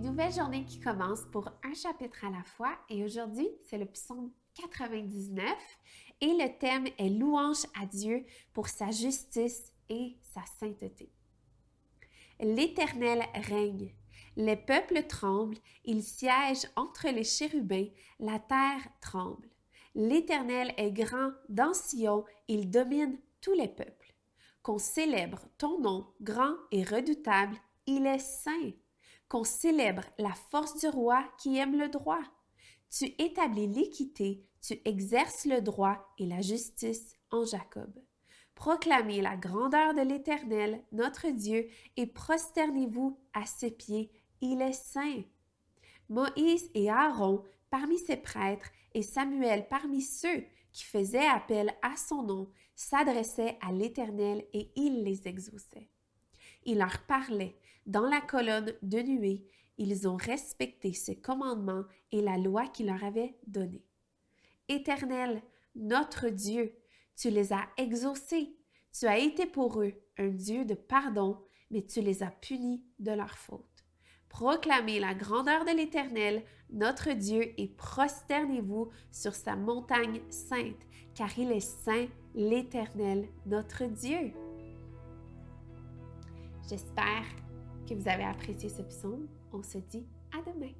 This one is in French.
nouvelle journée qui commence pour un chapitre à la fois et aujourd'hui, c'est le psaume 99 et le thème est louange à Dieu pour sa justice et sa sainteté. L'Éternel règne. Les peuples tremblent, il siège entre les chérubins, la terre tremble. L'Éternel est grand dans Sion, il domine tous les peuples. Qu'on célèbre ton nom grand et redoutable, il est saint qu'on célèbre la force du roi qui aime le droit. Tu établis l'équité, tu exerces le droit et la justice en Jacob. Proclamez la grandeur de l'Éternel, notre Dieu, et prosternez-vous à ses pieds, il est saint. Moïse et Aaron parmi ses prêtres et Samuel parmi ceux qui faisaient appel à son nom s'adressaient à l'Éternel et il les exauçait. Il leur parlait dans la colonne de nuée. Ils ont respecté ses commandements et la loi qu'il leur avait donnée. Éternel, notre Dieu, tu les as exaucés. Tu as été pour eux un Dieu de pardon, mais tu les as punis de leur faute. Proclamez la grandeur de l'Éternel, notre Dieu, et prosternez-vous sur sa montagne sainte, car il est saint, l'Éternel, notre Dieu. J'espère que vous avez apprécié ce psaume. On se dit à demain.